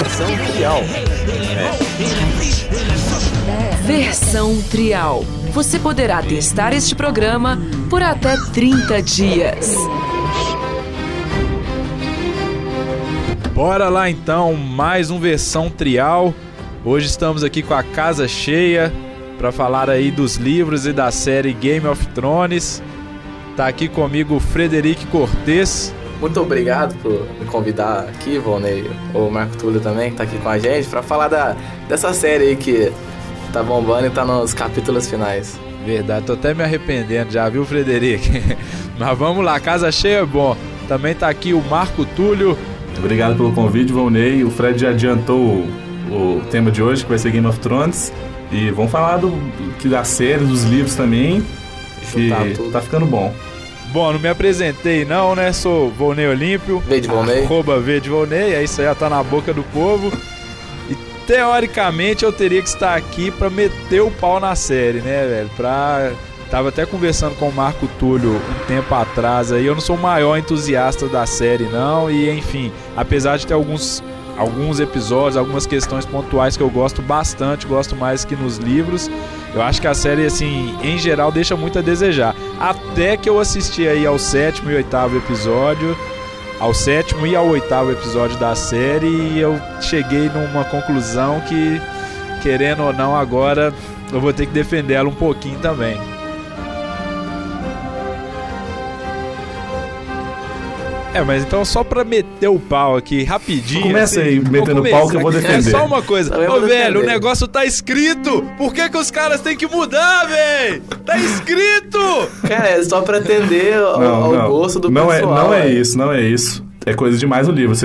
Versão trial. É. Versão trial. Você poderá testar este programa por até 30 dias. Bora lá então, mais um versão trial. Hoje estamos aqui com a casa cheia para falar aí dos livros e da série Game of Thrones. Tá aqui comigo o Frederic Cortes. Muito obrigado por me convidar aqui, Volney, o Marco Túlio também, que tá aqui com a gente, para falar da, dessa série aí que tá bombando e tá nos capítulos finais. Verdade, tô até me arrependendo já, viu, Frederic? Mas vamos lá, casa cheia é bom. Também tá aqui o Marco Túlio. Obrigado pelo convite, Volney. O Fred já adiantou o, o tema de hoje, que vai ser Game of Thrones. E vamos falar do, que da série, dos livros também. Que tá ficando bom. Bom, não me apresentei não, né? Sou Volney Olímpio. V de Volney. Arroba V de Volney, é isso aí, já tá na boca do povo. E teoricamente eu teria que estar aqui para meter o pau na série, né, velho? Pra Tava até conversando com o Marco Túlio um tempo atrás aí. Eu não sou o maior entusiasta da série, não. E enfim, apesar de ter alguns, alguns episódios, algumas questões pontuais que eu gosto bastante, gosto mais que nos livros. Eu acho que a série, assim, em geral, deixa muito a desejar. Até que eu assisti aí ao sétimo e oitavo episódio. Ao sétimo e ao oitavo episódio da série. E eu cheguei numa conclusão que, querendo ou não, agora eu vou ter que defender ela um pouquinho também. É, mas então só pra meter o pau aqui rapidinho. Começa assim, aí, metendo o pau que eu vou defender. É só uma coisa. Ô, velho, o negócio tá escrito. Por que, que os caras têm que mudar, velho? Tá escrito! Cara, é só pra atender ao, não, ao não. gosto do não pessoal. É, não é isso, não é isso. É coisa demais o livro.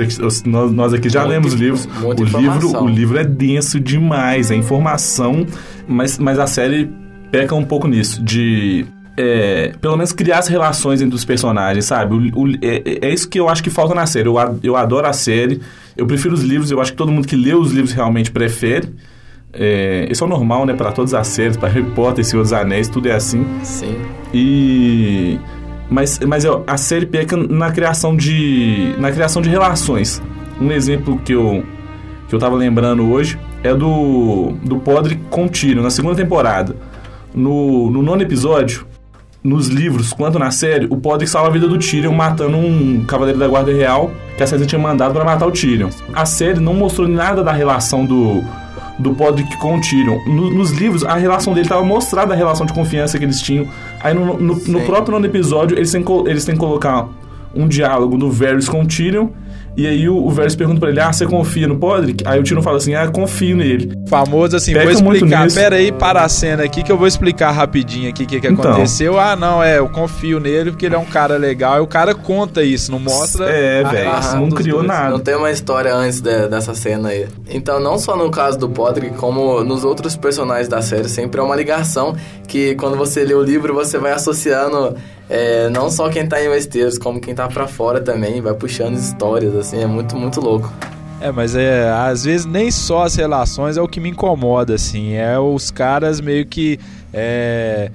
nós aqui já muito, lemos livros. O livro, o livro é denso demais, é informação, mas, mas a série peca um pouco nisso, de é, pelo menos criar as relações entre os personagens, sabe? O, o, é, é, isso que eu acho que falta na série. Eu, eu adoro a série, eu prefiro os livros, eu acho que todo mundo que lê os livros realmente prefere. É, isso é normal, né? Para todas as séries, para Harry Potter, Senhor dos Anéis, tudo é assim. Sim. E. Mas, mas a série peca na criação de. na criação de relações. Um exemplo que eu, que eu tava lembrando hoje é do, do Podre com Tyrion, na segunda temporada. No, no nono episódio, nos livros quanto na série, o Podrick salva a vida do Tyrion matando um cavaleiro da Guarda Real que a Cersei tinha mandado para matar o Tyrion. A série não mostrou nada da relação do do Podrick com o Tyrion. No, nos livros, a relação dele estava mostrada, a relação de confiança que eles tinham. Aí no, no, no próprio nono episódio, eles têm, eles têm que colocar um diálogo do Varys com o Tyrion e aí o, o Varys pergunta pra ele, ah, você confia no Podrick? Aí o Tino fala assim, ah, confio nele. Famoso assim, Peca vou explicar, pera aí, para a cena aqui que eu vou explicar rapidinho aqui o que, que então. aconteceu. Ah, não, é, eu confio nele porque ele é um cara legal. E o cara conta isso, não mostra... É, velho, não criou dois. nada. Não tem uma história antes de, dessa cena aí. Então, não só no caso do Podrick, como nos outros personagens da série, sempre é uma ligação que quando você lê o livro, você vai associando é, não só quem tá em Westeros, como quem tá pra fora também, vai puxando histórias, assim, é muito, muito louco. É, mas é, às vezes nem só as relações é o que me incomoda, assim, é os caras meio que, é...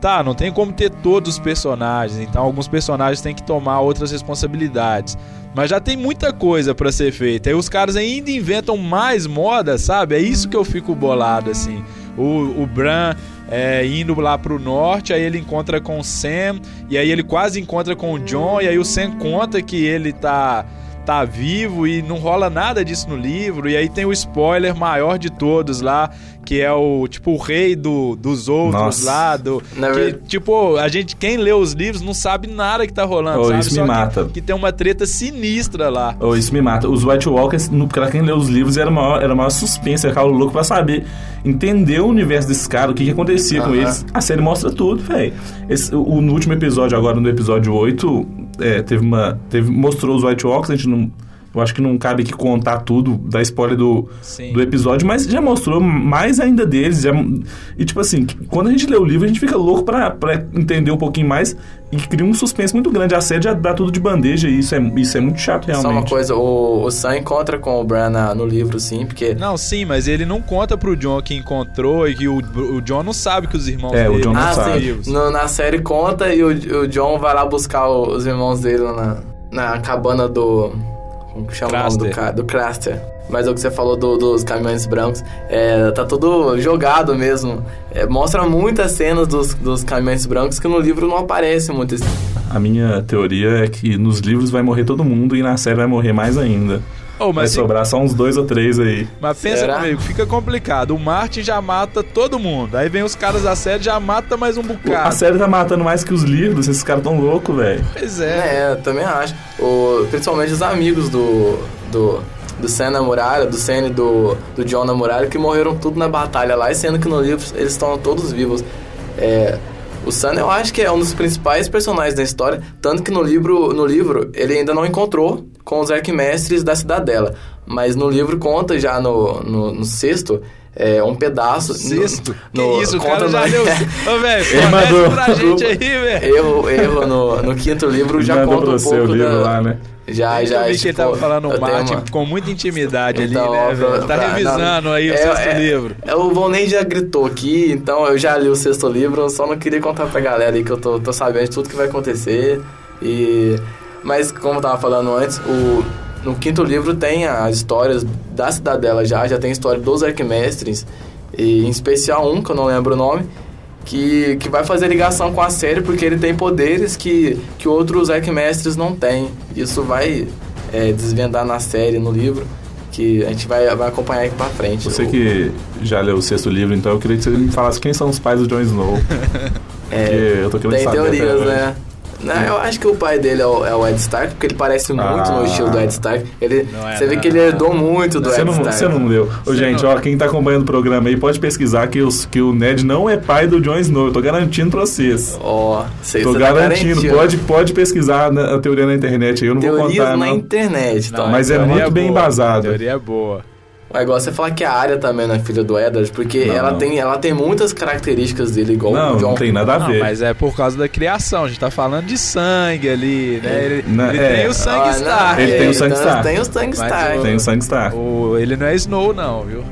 Tá, não tem como ter todos os personagens, então alguns personagens têm que tomar outras responsabilidades. Mas já tem muita coisa para ser feita. E os caras ainda inventam mais moda, sabe? É isso que eu fico bolado, assim. O, o Bran é, indo lá pro norte, aí ele encontra com o Sam, e aí ele quase encontra com o John, e aí o Sam conta que ele tá tá vivo e não rola nada disso no livro. E aí tem o spoiler maior de todos lá, que é o tipo o rei do, dos outros Nossa. lá. Do, que, tipo, a gente, quem lê os livros não sabe nada que tá rolando, oh, sabe? Isso Só me mata. Que, que, tem uma treta sinistra lá. Oh, isso me mata. Os White Walkers, no, pra quem lê os livros, era maior, era maior suspense, era louco pra saber, entender o universo desse cara, o que, que acontecia uh -huh. com eles. A série mostra tudo, velho. No último episódio, agora no episódio 8, é, teve uma. Teve, mostrou os White Walkers, a gente não eu acho que não cabe aqui contar tudo da spoiler do, do episódio, mas já mostrou mais ainda deles. Já, e tipo assim, quando a gente lê o livro, a gente fica louco pra, pra entender um pouquinho mais e cria um suspense muito grande. A série já dá tudo de bandeja e isso é, isso é muito chato realmente. Só uma coisa, o, o Sam encontra com o Bran no livro, sim, porque... Não, sim, mas ele não conta pro John que encontrou e que o, o John não sabe que os irmãos é, dele... o John não ah, sabe. Sim. No, na série conta e o, o John vai lá buscar os irmãos dele na, na cabana do Como chama o nome do cara? Do Craster. Mas o que você falou do, dos caminhões brancos, é, tá tudo jogado mesmo. É, mostra muitas cenas dos, dos caminhões brancos que no livro não aparece muito. A minha teoria é que nos livros vai morrer todo mundo e na série vai morrer mais ainda. Oh, vai sobrar só uns dois ou três aí. Mas pensa Será? comigo, fica complicado. O Martin já mata todo mundo. Aí vem os caras da série já mata mais um bocado. A série tá matando mais que os livros. Esses caras tão loucos, velho. Pois é. É, também acho. O, principalmente os amigos do, do, do Sam na muralha, do Sam e do, do John na muralha, que morreram tudo na batalha lá. E sendo que no livro eles estão todos vivos. É, o Sam eu acho que é um dos principais personagens da história, tanto que no livro, no livro ele ainda não encontrou com os arquimestres da cidadela. Mas no livro conta já no, no, no sexto é, um pedaço. Sexto? No, que isso, o cara já leu. Ô, velho, mandou pra gente aí, velho. Erro, erro no, no quinto livro já conta um pouco o livro da... lá, né? Já, já. Eu vi tipo, que ele tava falando o Martin uma... com muita intimidade então, ali, né, velho? Tá pra, revisando não, aí o é, sexto é, livro. É, o Volney já gritou aqui, então eu já li o sexto livro, eu só não queria contar pra galera aí que eu tô, tô sabendo de tudo que vai acontecer. E mas, como eu tava falando antes, o, no quinto livro tem as histórias da Cidadela já, já tem a história dos Arquimestres, e em especial um, que eu não lembro o nome, que, que vai fazer ligação com a série porque ele tem poderes que, que outros Arquimestres não têm. Isso vai é, desvendar na série, no livro, que a gente vai, vai acompanhar aqui pra frente. Você o, que já leu o sexto livro, então eu queria que você me falasse quem são os pais do Jon Snow. é, eu tô querendo tem saber teorias, né? Não, eu acho que o pai dele é o, é o Ed Stark, porque ele parece muito ah. no estilo do Ed Stark. Ele, é, você vê que ele herdou muito do Ed não, Stark. Você não leu. Ô, gente, não... ó, quem tá acompanhando o programa aí pode pesquisar que, os, que o Ned não é pai do Jon Snow. Eu tô garantindo pra vocês. Ó, oh, vocês Tô garantindo. Tá pode, pode pesquisar a teoria na internet aí. Eu não Teorias vou contar. na não. internet, tá? Mas é muito é bem embasado. A teoria é boa. É igual você falar que a área também não é filha do Eddard, porque não, ela, não. Tem, ela tem muitas características dele, igual não, o John. Não, tem nada a ver. Não, mas é por causa da criação, a gente tá falando de sangue ali, né? Ele, ele é. tem o sangue ah, Star. Ele, tem o sangue Star. Tem o sangue Star. Tem o sangue Star. O, ele não é Snow, não, viu?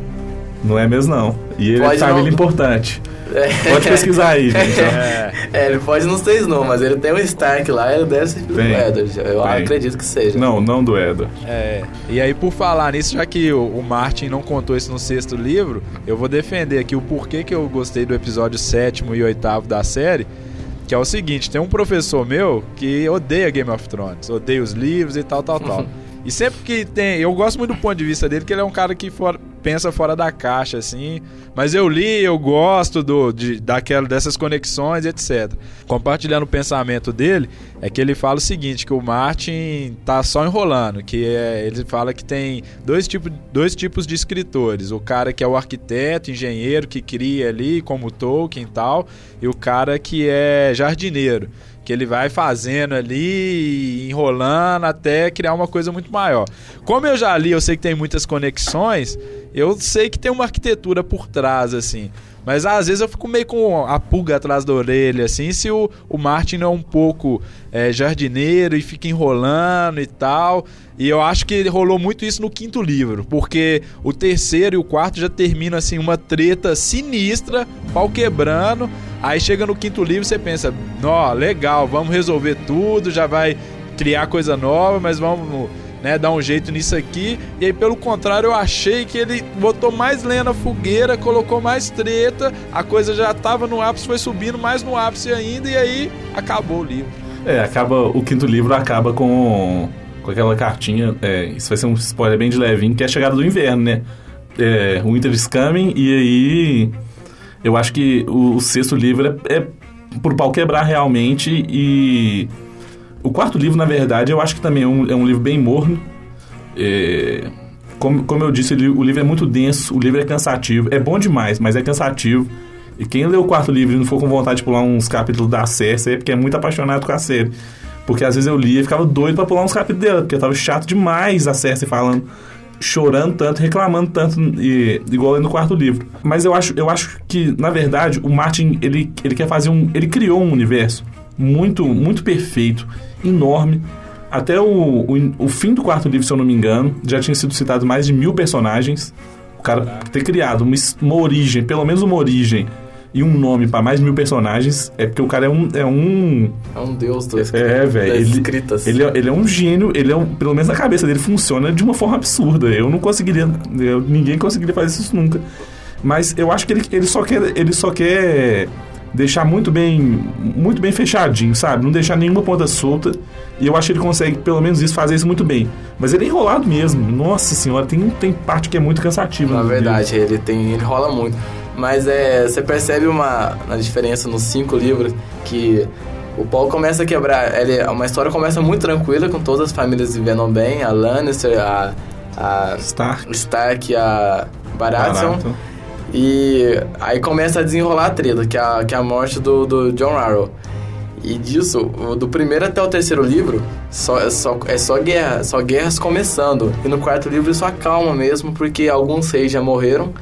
Não é mesmo, não. E ele Pode é família importante. É. Pode pesquisar aí, gente. É. é. ele pode não ser Snow, mas ele tem o Stark lá, ele deve ser do Eddard. Eu tem. acredito que seja. Não, não do Eddard. É. E aí, por falar nisso, já que o, o, Martin não contou isso no sexto livro, eu vou defender aqui o porquê que eu gostei do episódio sétimo e oitavo da série. Que é o seguinte, tem um professor meu que odeia Game of Thrones, odeia os livros e tal, tal, tal. E sempre que tem. Eu gosto muito do ponto de vista dele, que ele é um cara que for, pensa fora da caixa, assim. Mas eu li, eu gosto do, de, daquela, dessas conexões, etc. Compartilhando o pensamento dele, é que ele fala o seguinte: que o Martin tá só enrolando. Que é, ele fala que tem dois, tipo, dois tipos de escritores: o cara que é o arquiteto, engenheiro, que cria ali, como Tolkien e tal, e o cara que é jardineiro que ele vai fazendo ali, enrolando até criar uma coisa muito maior. Como eu já li, eu sei que tem muitas conexões, eu sei que tem uma arquitetura por trás, assim. Mas às vezes eu fico meio com a pulga atrás da orelha, assim, se o, o Martin é um pouco é, jardineiro e fica enrolando e tal. E eu acho que rolou muito isso no quinto livro, porque o terceiro e o quarto já terminam assim, uma treta sinistra, pau quebrando. Aí chega no quinto livro você pensa, ó, legal, vamos resolver tudo, já vai criar coisa nova, mas vamos né, dar um jeito nisso aqui. E aí, pelo contrário, eu achei que ele botou mais lenha na fogueira, colocou mais treta, a coisa já estava no ápice, foi subindo mais no ápice ainda, e aí acabou o livro. É, acaba. O quinto livro acaba com, com aquela cartinha. É, isso vai ser um spoiler bem de levinho, que é a chegada do inverno, né? É, Winter is coming, e aí. Eu acho que o, o sexto livro é, é por pau quebrar realmente e o quarto livro, na verdade, eu acho que também é um, é um livro bem morno. É, como, como eu disse, o livro é muito denso, o livro é cansativo. É bom demais, mas é cansativo. E quem lê o quarto livro e não for com vontade de pular uns capítulos da Cersei é porque é muito apaixonado com a série. Porque às vezes eu lia e ficava doido para pular uns capítulos dela, porque eu tava chato demais a Cersei falando, chorando tanto, reclamando tanto, e, igual no quarto livro. Mas eu acho, eu acho que, na verdade, o Martin, ele, ele quer fazer um... Ele criou um universo muito, muito perfeito enorme. Até o, o, o, fim do quarto livro, se eu não me engano, já tinha sido citado mais de mil personagens. O cara ter criado uma, uma origem, pelo menos uma origem, e um nome pra mais de mil personagens, é porque o cara é um. É um, É um deus do é, velho. das Ele, escritas. ele, é- ele é um gênio, ele é um, pelo menos na cabeça dele funciona de uma forma absurda. Eu não conseguiria. eu- ninguém conseguiria fazer isso nunca. Mas eu acho que ele, ele só quer. Ele só quer deixar muito bem. Muito bem fechadinho, sabe? Não deixar nenhuma ponta solta. E eu acho que ele consegue, pelo menos isso, fazer isso muito bem. Mas ele é enrolado mesmo. Nossa senhora, tem, tem parte que é muito cansativa. Na verdade, ele tem. ele rola muito. Mas é. Você percebe uma, uma diferença nos cinco livros que o Paul começa a quebrar. Ele, uma história começa muito tranquila, com todas as famílias vivendo bem, a Lannister, a. a Stark. Stark a Baratheon. Barato. E aí começa a desenrolar a treta, que é a, que é a morte do, do John Arrow. E disso, do primeiro até o terceiro livro, só, é, só, é só guerra, só guerras começando. E no quarto livro isso acalma mesmo, porque alguns reis já morreram.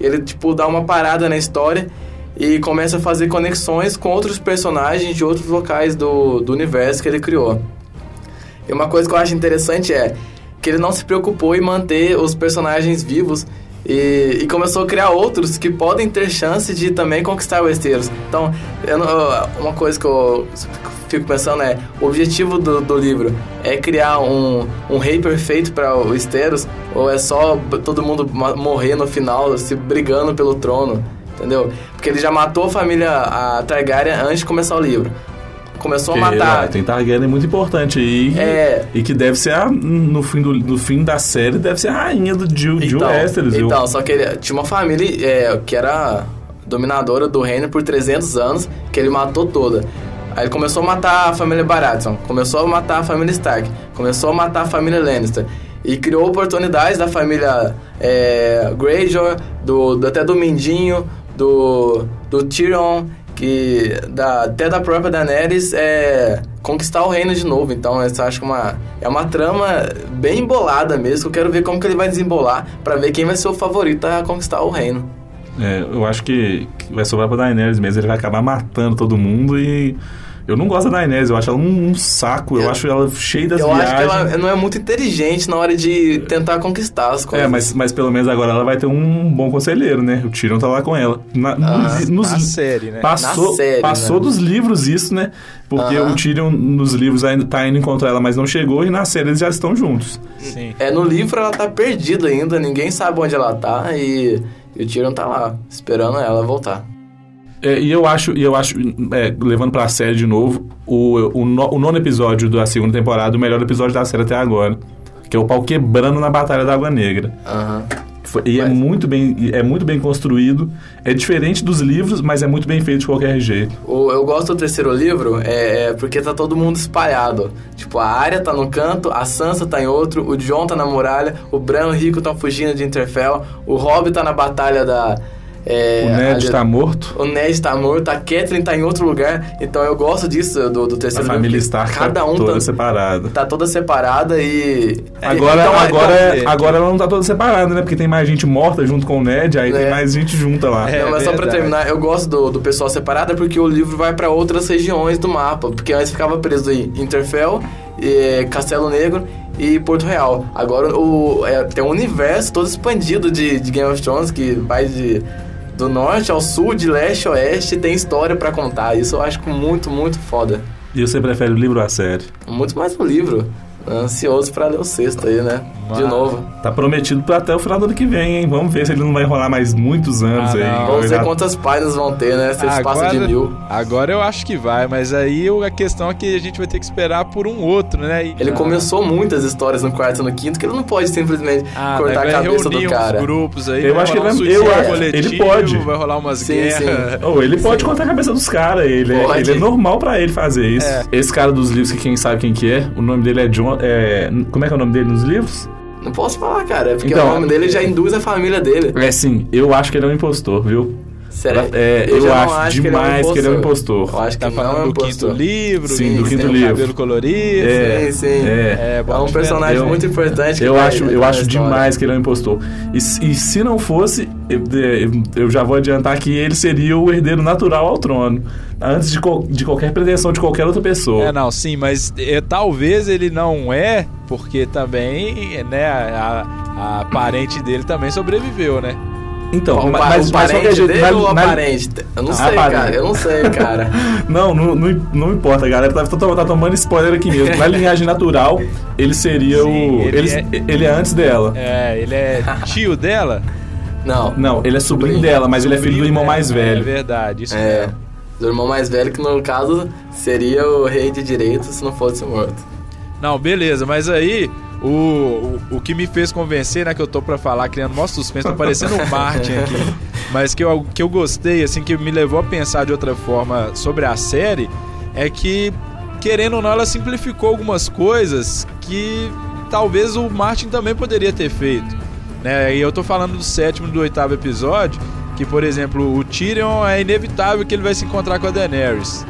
Ele, tipo, dá uma parada na história e começa a fazer conexões com outros personagens de outros locais do, do universo que ele criou. E uma coisa que eu acho interessante é que ele não se preocupou em manter os personagens vivos e, e começou a criar outros que podem ter chance de também conquistar Westeros. Então, eu- uma coisa que eu fico pensando é: o objetivo do, do livro é criar um, um rei perfeito para o Westeros ou é só todo mundo morrer no final, se brigando pelo trono? Entendeu? Porque ele já matou a família a Targaryen antes de começar o livro. Começou a Porque, matar. ó, tem Targaryen muito importante aí. É. E que deve ser, a, no, fim do, no fim da série, deve ser a rainha do Jill, Jill Westeros. Eu- então, só que ele tinha uma família é, que era dominadora do reino por 300 anos, que ele matou toda. Aí ele começou a matar a família Baratheon, começou a matar a família Stark, começou a matar a família Lannister. E criou oportunidades da família é, Greyjoy, do, do- até do Mindinho, do, do Tyrion, que da, até da própria Daenerys é, conquistar o reino de novo. Então, eu acho que uma, é uma trama bem embolada mesmo. Eu quero ver como que ele vai desembolar pra ver quem vai ser o favorito a conquistar o reino. É, eu acho que vai sobrar pra Daenerys mesmo. Ele vai acabar matando todo mundo e... Eu não gosto da Daenerys, eu acho ela um, um saco. Eu, Eu- acho ela cheia das eu acho que viagens. ela não é muito inteligente na hora de tentar conquistar as coisas. É, mas, mas pelo menos agora ela vai ter um bom conselheiro, né? O Tyrion tá lá com ela. Na, Ah, nos, nos- Na série, né? Passou, Na série, passou né? dos livros isso, né? Porque o Tyrion nos livros ainda tá indo encontrar ela, mas não chegou, e na série eles já estão juntos. Sim. É, no livro ela tá perdida ainda, ninguém sabe onde ela tá e, e o Tyrion tá lá, esperando ela voltar. É, e eu acho, e eu acho é, levando pra série de novo, o, o, no- o nono episódio da segunda temporada, o melhor episódio da série até agora. Que é o pau quebrando na Batalha da Água Negra. Aham. Foi- E é Mas- muito, bem, é muito bem construído. É diferente dos livros, mas é muito bem feito de qualquer jeito. O, eu gosto do terceiro livro é, é porque tá todo mundo espalhado. Tipo, a Arya tá num canto, a Sansa tá em outro, o Jon tá na muralha, o Bran e o Rico estão fugindo de Interfell, o Robb tá na batalha da... é, o Ned ali- tá morto. O Ned tá morto, a Catelyn tá em outro lugar. Então eu gosto disso do, do A terceiro família livro. Stark Cada tá um toda tá, separada. tá toda separada e... Agora, então, agora, então- agora ela não tá toda separada, né? Porque tem mais gente morta junto com o Ned, aí tem É. mais gente junta lá. É. Não, mas só pra verdade. terminar, eu gosto do, do pessoal separado porque o livro vai pra outras regiões do mapa. Porque antes ficava preso em Interfell, e, Castelo Negro e Porto Real. Agora o, é, tem um universo todo expandido de, de Game of Thrones que vai de, do norte ao sul, de leste a oeste, tem história pra contar. Isso eu acho muito, muito foda. E você prefere o livro ou a série? Muito mais um livro. Ansioso pra ler o sexto aí, né? De novo. Tá prometido pra até o final do ano que vem, hein? Vamos ver se ele não vai rolar mais muitos anos Ah, aí. Vamos ver já- quantas páginas vão ter, né? Se eles passam de mil. agora eu acho que vai, mas aí a questão é que a gente vai ter que esperar por um outro, né? E- Ele começou muitas histórias no quarto e no quinto que ele não pode simplesmente ah, cortar vai a cabeça do cara. grupos aí, Eu acho que ele um vai- eu acho- coletivo, ele pode. vai rolar umas Sim, guerras. Ou ele pode cortar a cabeça dos caras, ele, é, ele é normal pra ele fazer isso. É. Esse cara dos livros, que quem sabe quem que é, o nome dele é John. É, como é que é o nome dele nos livros? Não posso falar, cara, é porque Então, o nome dele já induz a família dele. É sim, eu acho que ele é um impostor, viu? Sério. É, eu, não acho, que ele é um demais que ele é um impostor. Eu acho que Tá não é falando um do quinto impostor. livro, Sim, do que quinto tem o livro. cabelo colorido. É. Sim, sim. É. É bota um personagem Eu- muito importante. que Eu acho, eu acho demais que ele é um impostor. E, se- e se não fosse, eu, eu- eu já vou adiantar que ele seria o herdeiro natural ao trono. Antes de, de qualquer pretensão de qualquer outra pessoa. É, não, sim, mas é, talvez ele não é, porque também, né, a, a parente dele também sobreviveu, né? Então, O, mas, mas, o mas parente qualquer jeito, dele na- ou na- aparente? Eu não Ah, sei, aparente. cara. Eu não sei, cara. Não, não, não, não importa, galera tá, tá, tá tomando spoiler aqui mesmo. Na linhagem natural, ele seria Sim, o. ele Ele, é- ele é antes dela. É, ele é tio dela? Não. Não, ele é sobrinho dela, mas ele é filho do Sobrinho irmão dela, mais É velho. verdade, isso É. mesmo. Do irmão mais velho, que no caso seria o rei de direito se não fosse morto. Não, beleza, mas aí o, o, o que me fez convencer, né, que eu tô pra falar, criando maior suspense, tô parecendo um Martin aqui, mas que eu, que eu gostei, assim, que me levou a pensar de outra forma sobre a série, é que, querendo ou não, ela simplificou algumas coisas que talvez o Martin também poderia ter feito. Né? E eu tô falando do sétimo e do oitavo episódio, que, por exemplo, o Tyrion é inevitável que ele vai se encontrar com a Daenerys.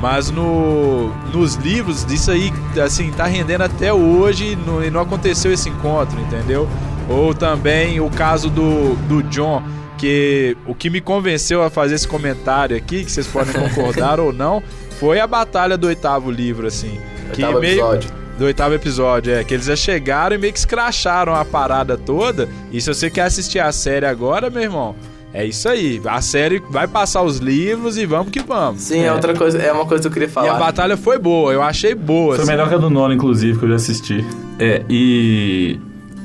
Mas no, nos livros, isso aí, assim, tá rendendo até hoje e não, e não aconteceu esse encontro, entendeu? Ou também o caso do, do John, que o que me convenceu a fazer esse comentário aqui, que vocês podem concordar ou não, foi a batalha do oitavo livro, assim. Que Oitavo episódio. do oitavo episódio, é. Que eles já chegaram e meio que escracharam a parada toda. E se você quer assistir a série agora, meu irmão, é isso aí. A série vai passar os livros e vamos que vamos. Sim, é. outra coisa, é uma coisa que eu queria E a falar. batalha foi boa, eu achei boa. Foi assim. melhor que a do nono, inclusive, que eu já assisti. É, e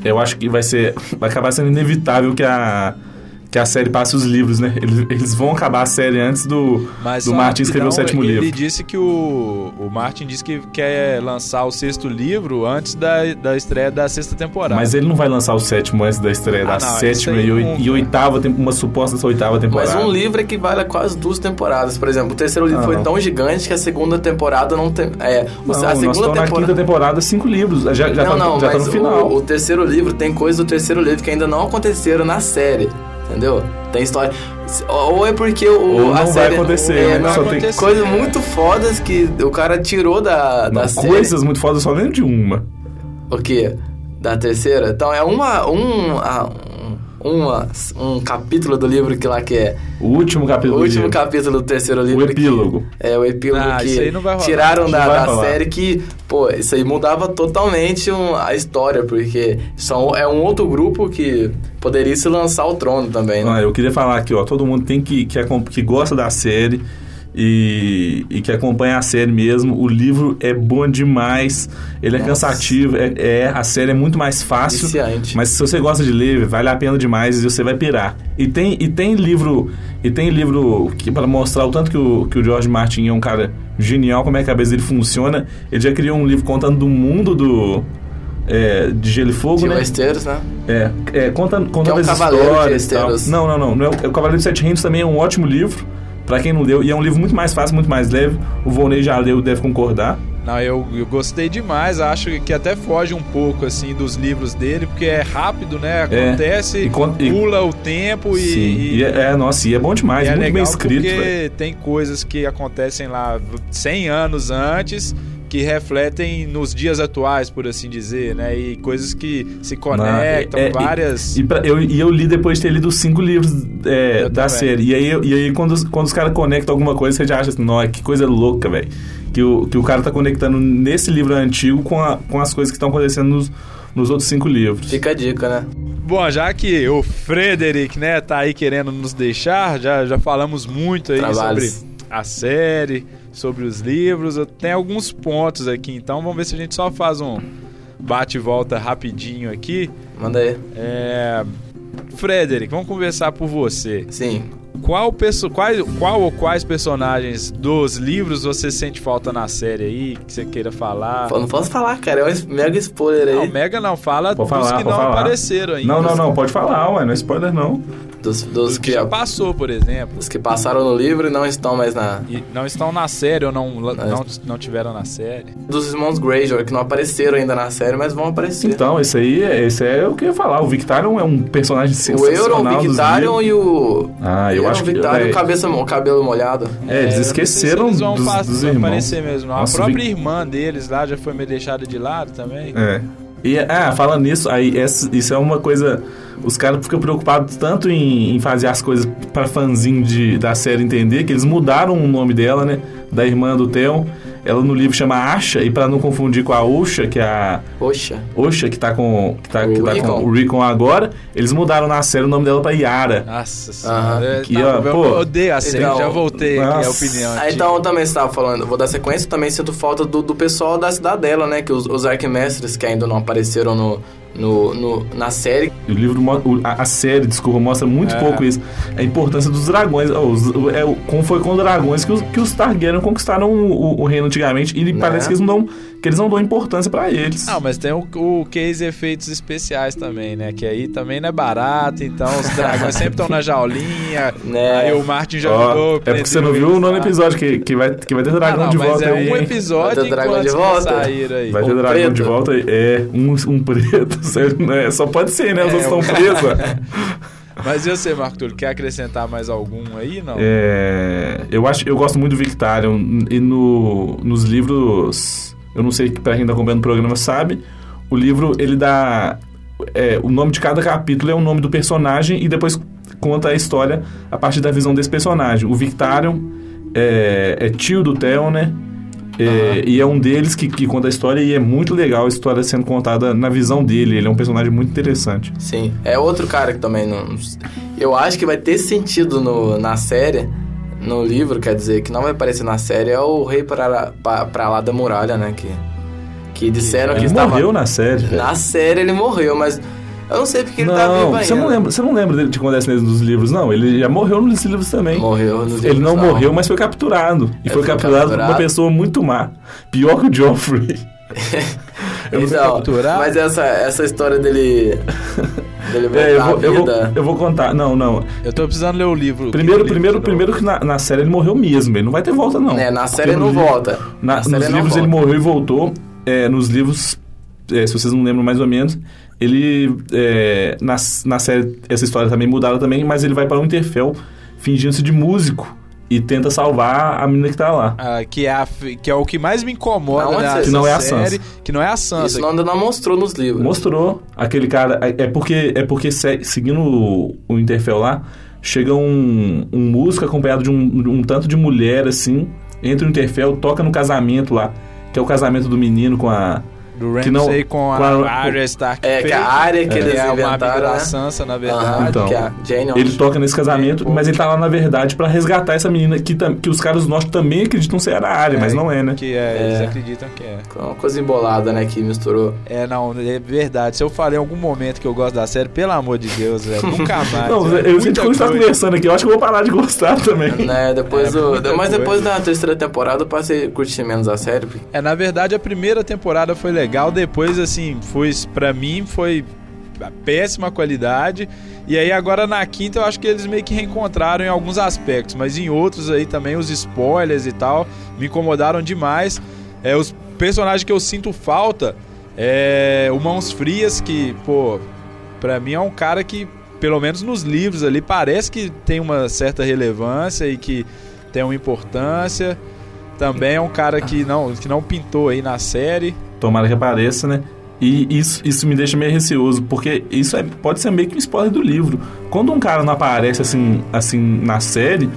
eu acho que vai ser. Vai acabar sendo inevitável que a. Que a série passe os livros, né? Eles, eles vão acabar a série antes do, Mas do Martin escrever o sétimo ele livro. disse que o, o Martin disse que quer lançar o sexto livro antes da, da estreia da sexta temporada. Mas ele não vai lançar o sétimo antes da estreia Ah, da não, sétima e, nunca. e oitava, uma suposta oitava temporada. Mas um livro equivale a quase duas temporadas. Por exemplo, o terceiro livro Ah, foi não. tão gigante que a segunda temporada não tem. É, Não, a nós segunda estamos na quinta temporada. temporada, cinco livros. Já, já, não, tá, não, já tá mas no final. O, o terceiro livro tem coisas do terceiro livro que ainda não aconteceram na série. Entendeu? Tem história. Ou é porque o, Ou a não vai série. acontecer, é, né? Só tem-. Coisas muito fodas que o cara tirou da, da Não, série. coisas muito fodas, só lembro de uma. O quê? Da terceira? Então é uma. Um, um, uma, um capítulo do livro que lá que é. O último O capítulo do último livro. capítulo do terceiro livro. O epílogo. Que, é, o epílogo Ah, isso aí que não vai rolar. tiraram da, Não vai da série que, pô, isso aí mudava totalmente um- a história, porque são, é um outro grupo que poderia se lançar ao trono também, né? Ah, eu queria falar aqui, ó. Todo mundo tem que, que, que gosta da série e, e que acompanha a série mesmo. O livro é bom demais. Ele é Nossa. cansativo. É, é- a série é muito mais fácil. Viciante. Mas se você gosta de ler, vale a pena demais e você vai pirar. E tem, e tem livro e tem livro que para mostrar o tanto que o, que o George Martin é um cara genial, como é que a cabeça dele funciona. Ele já criou um livro contando do mundo do é, de Gelo e Fogo, De né? Westeros, né? É, é contando, contando um as de histórias e. Westeros. Não, não, não. não é o, o Cavaleiro de Sete Reinos também é um ótimo livro, pra quem não leu. E é um livro muito mais fácil, muito mais leve. O Volney já leu, deve concordar. Não, eu, eu gostei demais, acho que até foge um pouco assim dos livros dele, porque é rápido, né? Acontece, E con- e- pula o tempo e, Sim. e- E é, é, nossa, e é bom demais, e é muito legal bem escrito. porque velho. tem coisas que acontecem lá 100 anos antes que refletem nos dias atuais, por assim dizer, né? E coisas que se conectam, é- é- várias... E, pra- eu, e eu li depois de ter lido os cinco livros é, da também. série. E aí, eu- e aí quando, os- quando os caras conectam alguma coisa, você já acha assim, nossa, que coisa louca, velho. Que o, que o cara tá conectando nesse livro antigo com, a- com as coisas que estão acontecendo nos, nos outros cinco livros. Fica a dica, né? Bom, já que o Frederic, né, tá aí querendo nos deixar, já, já falamos muito aí Trabalhos. sobre a série, sobre os livros. Tenho alguns pontos aqui, então vamos ver se a gente só faz um bate e volta rapidinho aqui. Manda aí. É... Frederic, vamos conversar por você. Sim. Qual, perso... qual, qual ou quais personagens dos livros você sente falta na série aí, que você queira falar? Não posso falar, cara. É um mega spoiler aí. Não, Mega não, fala Pode dos falar, que não falar. apareceram ainda. Não, não, não, pode falar, ué, não é spoiler não. Dos, Dos dos que que, já passou, por exemplo. dos que passaram no livro e não estão mais na. E não estão na série ou não, não, não tiveram na série. Dos irmãos Greyjoy, que não apareceram ainda na série, mas vão aparecer. Então, esse aí, é- esse é o que eu ia falar. O Victarion é um personagem o sensacional Euron, o Victarion e o. Ah, eu Euron, acho que... Victarion, é, o, cabeça, o cabelo molhado. É, eles sei esqueceram eles vão dos, pa- dos vão irmãos. aparecer mesmo. Nossa, a própria Vic- irmã deles lá já foi meio deixada de lado também. É. E, ah, falando nisso, aí, essa- isso é uma coisa... Os caras ficam preocupados tanto em, em fazer as coisas pra fãzinho de, da série entender, que eles mudaram o nome dela, né? Da irmã do Theon. ela no livro chama Asha, e para não confundir com a Osha, que é a Poxa. Osha, que tá com, que tá, O que tá Recon. com o Recon agora, eles mudaram na série o nome dela pra Yara. Nossa senhora. Que, Tá, ó, eu pô, odeio a série, então, já voltei aqui a nossa. opinião. Ah, aqui. então também você tava falando, vou dar sequência, também sinto falta do, do pessoal da cidadela, né? Que os, os arquimestres que ainda não apareceram no, no, no- na série. O livro, a, a série, desculpa, mostra muito É. pouco isso. A importância dos dragões. Os- o- é, como foi com dragões que os, que os Targaryen conquistaram o, o- o reino antigamente. E Né? parece que eles, não dão, que eles não dão importância pra eles. Não, mas tem o, o case efeitos especiais também, né? Que aí também não é barato, então os dragões sempre estão na jaulinha. Né. Aí o Martin já Ó, ajudou. é porque você não viu o nono episódio, que, que, vai, que vai ter dragão ah, não, de mas volta é aí. um episódio Vai ter dragão de volta? aí. Vai ter Um dragão preto? de volta aí. É, um, um preto. né? Só pode ser, né? Os É, outros um- estão presos. Mas e você, Marco Túlio, quer acrescentar mais algum aí? Não. É, eu acho, eu gosto muito do Victarion e no, nos livros, eu não sei pra quem tá acompanhando o programa sabe, o livro ele dá é, o nome de cada capítulo é o nome do personagem e depois conta a história a partir da visão desse personagem. O Victarion é, é tio do Theon, né? É, E é um deles que, que conta a história e é muito legal a história sendo contada na visão dele. Ele é um personagem muito interessante. Sim. É outro cara que também não. Eu acho que vai ter sentido no, na série. No livro, quer dizer, que não vai aparecer na série, é o rei pra, pra, pra lá da muralha, né? Que, que disseram que Ele estava. morreu na série. velho. Na série ele morreu, mas eu não sei porque ele tá vivo Não, ainda. você não lembra, você não lembra dele de quando acontece nos livros, não. Ele já morreu nos livros também. Morreu nos Ele não livros, morreu, mas foi capturado. E foi foi capturado por uma capturado. pessoa muito má. Pior que o Joffrey. Ele Então, mas essa, essa história dele. dele É, eu, vou, eu, vou, eu vou contar. Não, não. Eu tô precisando ler o livro. Primeiro, livro primeiro, primeiro novo. que na, na série ele morreu mesmo. Ele não vai ter volta, não. É, na série Porque não no li- volta. Na- Na série nos não livros ele volta. morreu e voltou. É, nos livros, é, se vocês não lembram mais ou menos, ele. É, na, na série, essa história também mudaram também, mas ele vai para o Interfell fingindo-se de músico e tenta salvar a menina que tá lá. Ah, que, é a que é o que mais me incomoda Não, que não é a série, Sansa. que não é a Sansa. Isso não, ainda não mostrou nos livros. Mostrou aquele cara. É é porque, é porque se- seguindo o, o Interfell lá, chega um, um músico acompanhado de um, um tanto de mulher assim, entra no Interfell, toca no casamento lá, que é o casamento do menino com a. Do que não- com a, com a- Arya Stark. É, que a área que é, eles é inventaram, da né? Sansa, na verdade. Então, que é a Jane Ele toca nesse casamento, É, mas ele tá lá na verdade pra resgatar essa menina que, que os caras do norte também acreditam ser a área, mas não é, né? Que é, É. eles acreditam que é. Uma coisa embolada, né, que misturou. É, não, é verdade. Se eu falei em algum momento que eu gosto da série, pelo amor de Deus, velho, nunca mais. Não, eu sinto que quando a gente tá coisa. conversando aqui, eu acho que eu vou parar de gostar também. Né, depois É, do, mas depois coisa. da terceira temporada eu passei a curtir menos a série. porque- É, na verdade, a primeira temporada foi legal, depois, assim, foi, pra mim, foi péssima qualidade. E aí, agora na quinta, eu acho que eles meio que reencontraram em alguns aspectos, mas em outros aí também, os spoilers e tal, me incomodaram demais. É, os personagens que eu sinto falta é o Mãos Frias, que, pô, pra mim é um cara que, pelo menos nos livros ali, parece que tem uma certa relevância e que tem uma importância. Também é um cara que não, que não pintou aí na série. Tomara que apareça, né? E isso, isso me deixa meio receoso, porque isso é- pode ser meio que um spoiler do livro. Quando um cara não aparece assim, assim na série,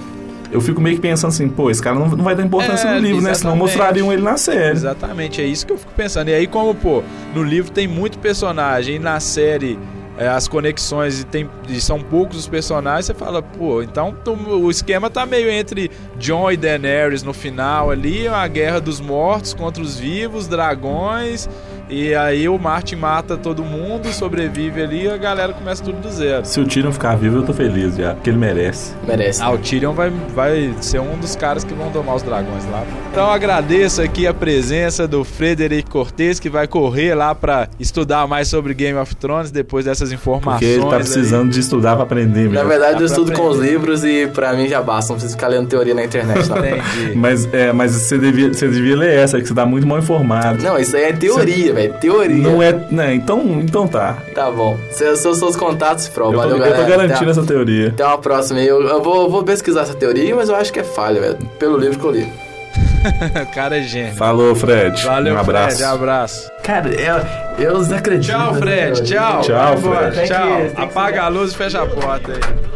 eu fico meio que pensando assim, pô, esse cara não, não vai dar importância É, no livro, né? Senão exatamente. mostrariam ele na série. Exatamente, é isso que eu fico pensando. E aí, como, pô, no livro tem muito personagem e na série é, as conexões e, tem, e são poucos os personagens, você fala, pô, então tu- o esquema tá meio entre John e Daenerys no final ali, a guerra dos mortos contra os vivos, dragões. E aí o Martin mata todo mundo, sobrevive ali e a galera começa tudo do zero. Se o Tyrion ficar vivo, eu tô feliz já, porque ele merece. Merece. Ah, o Tyrion vai, vai ser um dos caras que vão domar os dragões lá. Então agradeço aqui a presença do Frederic Cortez, que vai correr lá pra estudar mais sobre Game of Thrones depois dessas informações. Porque ele tá aí. precisando de estudar pra aprender Na mesmo. verdade, Dá eu estudo com os aprender. livros e pra mim já basta, não preciso ficar lendo teoria na internet. Não, Entendi. Mas, é, mas você, devia, você devia ler essa, que você tá muito mal informado. não isso aí é teoria, velho. Teoria. Não é. Né, então, então tá. Tá bom. Seus, seus, seus contatos, Fro. Eu tô, Valeu, eu galera. tô garantindo essa teoria. Até uma próxima aí. Eu, eu vou, eu vou pesquisar essa teoria, mas eu acho que é falha, velho. Pelo livro que eu li. o cara é gênio. Falou, Fred. Valeu, um abraço. Fred. Abraço. Cara, eu, eu desacredito. Tchau, Fred. Tchau. Tchau. Fred. Tchau. Que- que Apaga a luz e fecha a porta aí.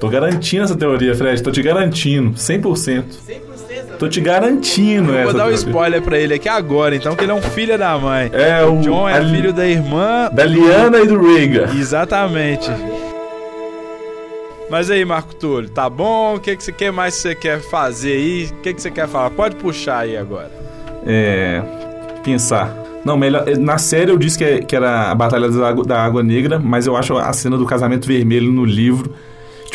Tô garantindo essa teoria, Fred. Tô te garantindo. 100%. 100% Tô te garantindo Eu essa. vou dar um spoiler pra ele aqui agora, então, que ele é um filho da mãe. É, o John é filho da irmã. da Liana e do Rhaegar. Exatamente. Mas aí, Marco Túlio, tá bom? O que, que você quer mais que você quer fazer aí? O que, que você quer falar? Pode puxar aí agora. É. Pensar. Não, melhor. Na série eu disse que, que era a Batalha da Água, da Água Negra, mas eu acho a cena do casamento vermelho no livro.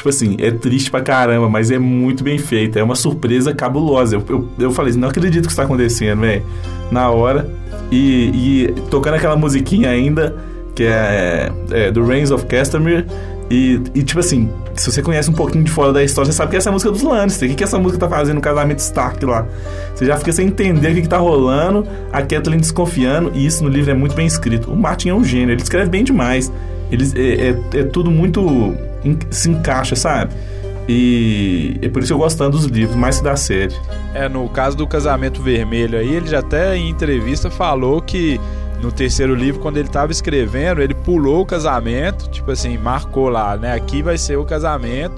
Tipo assim, é triste pra caramba, mas é muito bem feita. É uma surpresa cabulosa. Eu, eu, eu falei assim, não acredito que isso tá acontecendo, velho. Na hora. E, e tocando aquela musiquinha ainda, que é, é do Reigns of Castamere. E, e, tipo assim, se você conhece um pouquinho de fora da história, você sabe que essa é a música dos Lannister. O que, que essa música tá fazendo no casamento Stark lá? Você já fica sem entender o que, que tá rolando, a Kathleen desconfiando, e isso no livro é muito bem escrito. O Martin é um gênio, ele escreve bem demais. Ele, é, é, é tudo muito. Se encaixa, sabe? E é por isso que eu gosto tanto dos livros, mais da série. É, no caso do casamento vermelho aí, ele já até em entrevista falou que no terceiro livro, quando ele tava escrevendo, ele pulou o casamento, tipo assim, marcou lá, né? Aqui vai ser o casamento.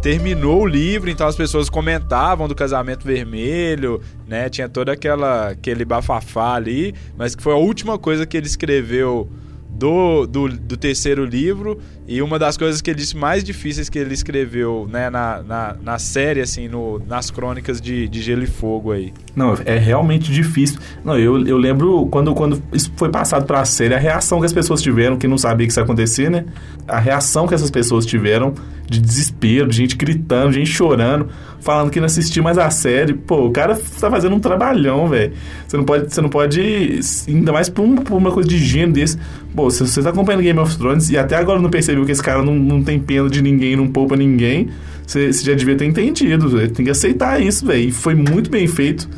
Terminou o livro, então as pessoas comentavam do casamento vermelho, né? Tinha toda aquela aquele bafafá ali, mas que foi a última coisa que ele escreveu do, do, do terceiro livro e uma das coisas que ele disse mais difíceis que ele escreveu né, na, na, na série, assim, no, nas crônicas de, de Gelo e Fogo aí. Não, é realmente difícil. Não, eu, eu lembro quando, quando isso foi passado pra série, a reação que as pessoas tiveram, que não sabia que isso ia acontecer, né? A reação que essas pessoas tiveram de desespero, de gente gritando, gente chorando, falando que não assistia mais a série. Pô, o cara tá fazendo um trabalhão, velho. Você não pode, você não pode, ainda mais por, um- por uma coisa de gênero desse. Pô, se você tá acompanhando Game of Thrones e até agora não percebeu que esse cara não, não tem pena de ninguém, não poupa ninguém, você, você já devia ter entendido. Você tem que aceitar isso, velho. E foi muito bem feito.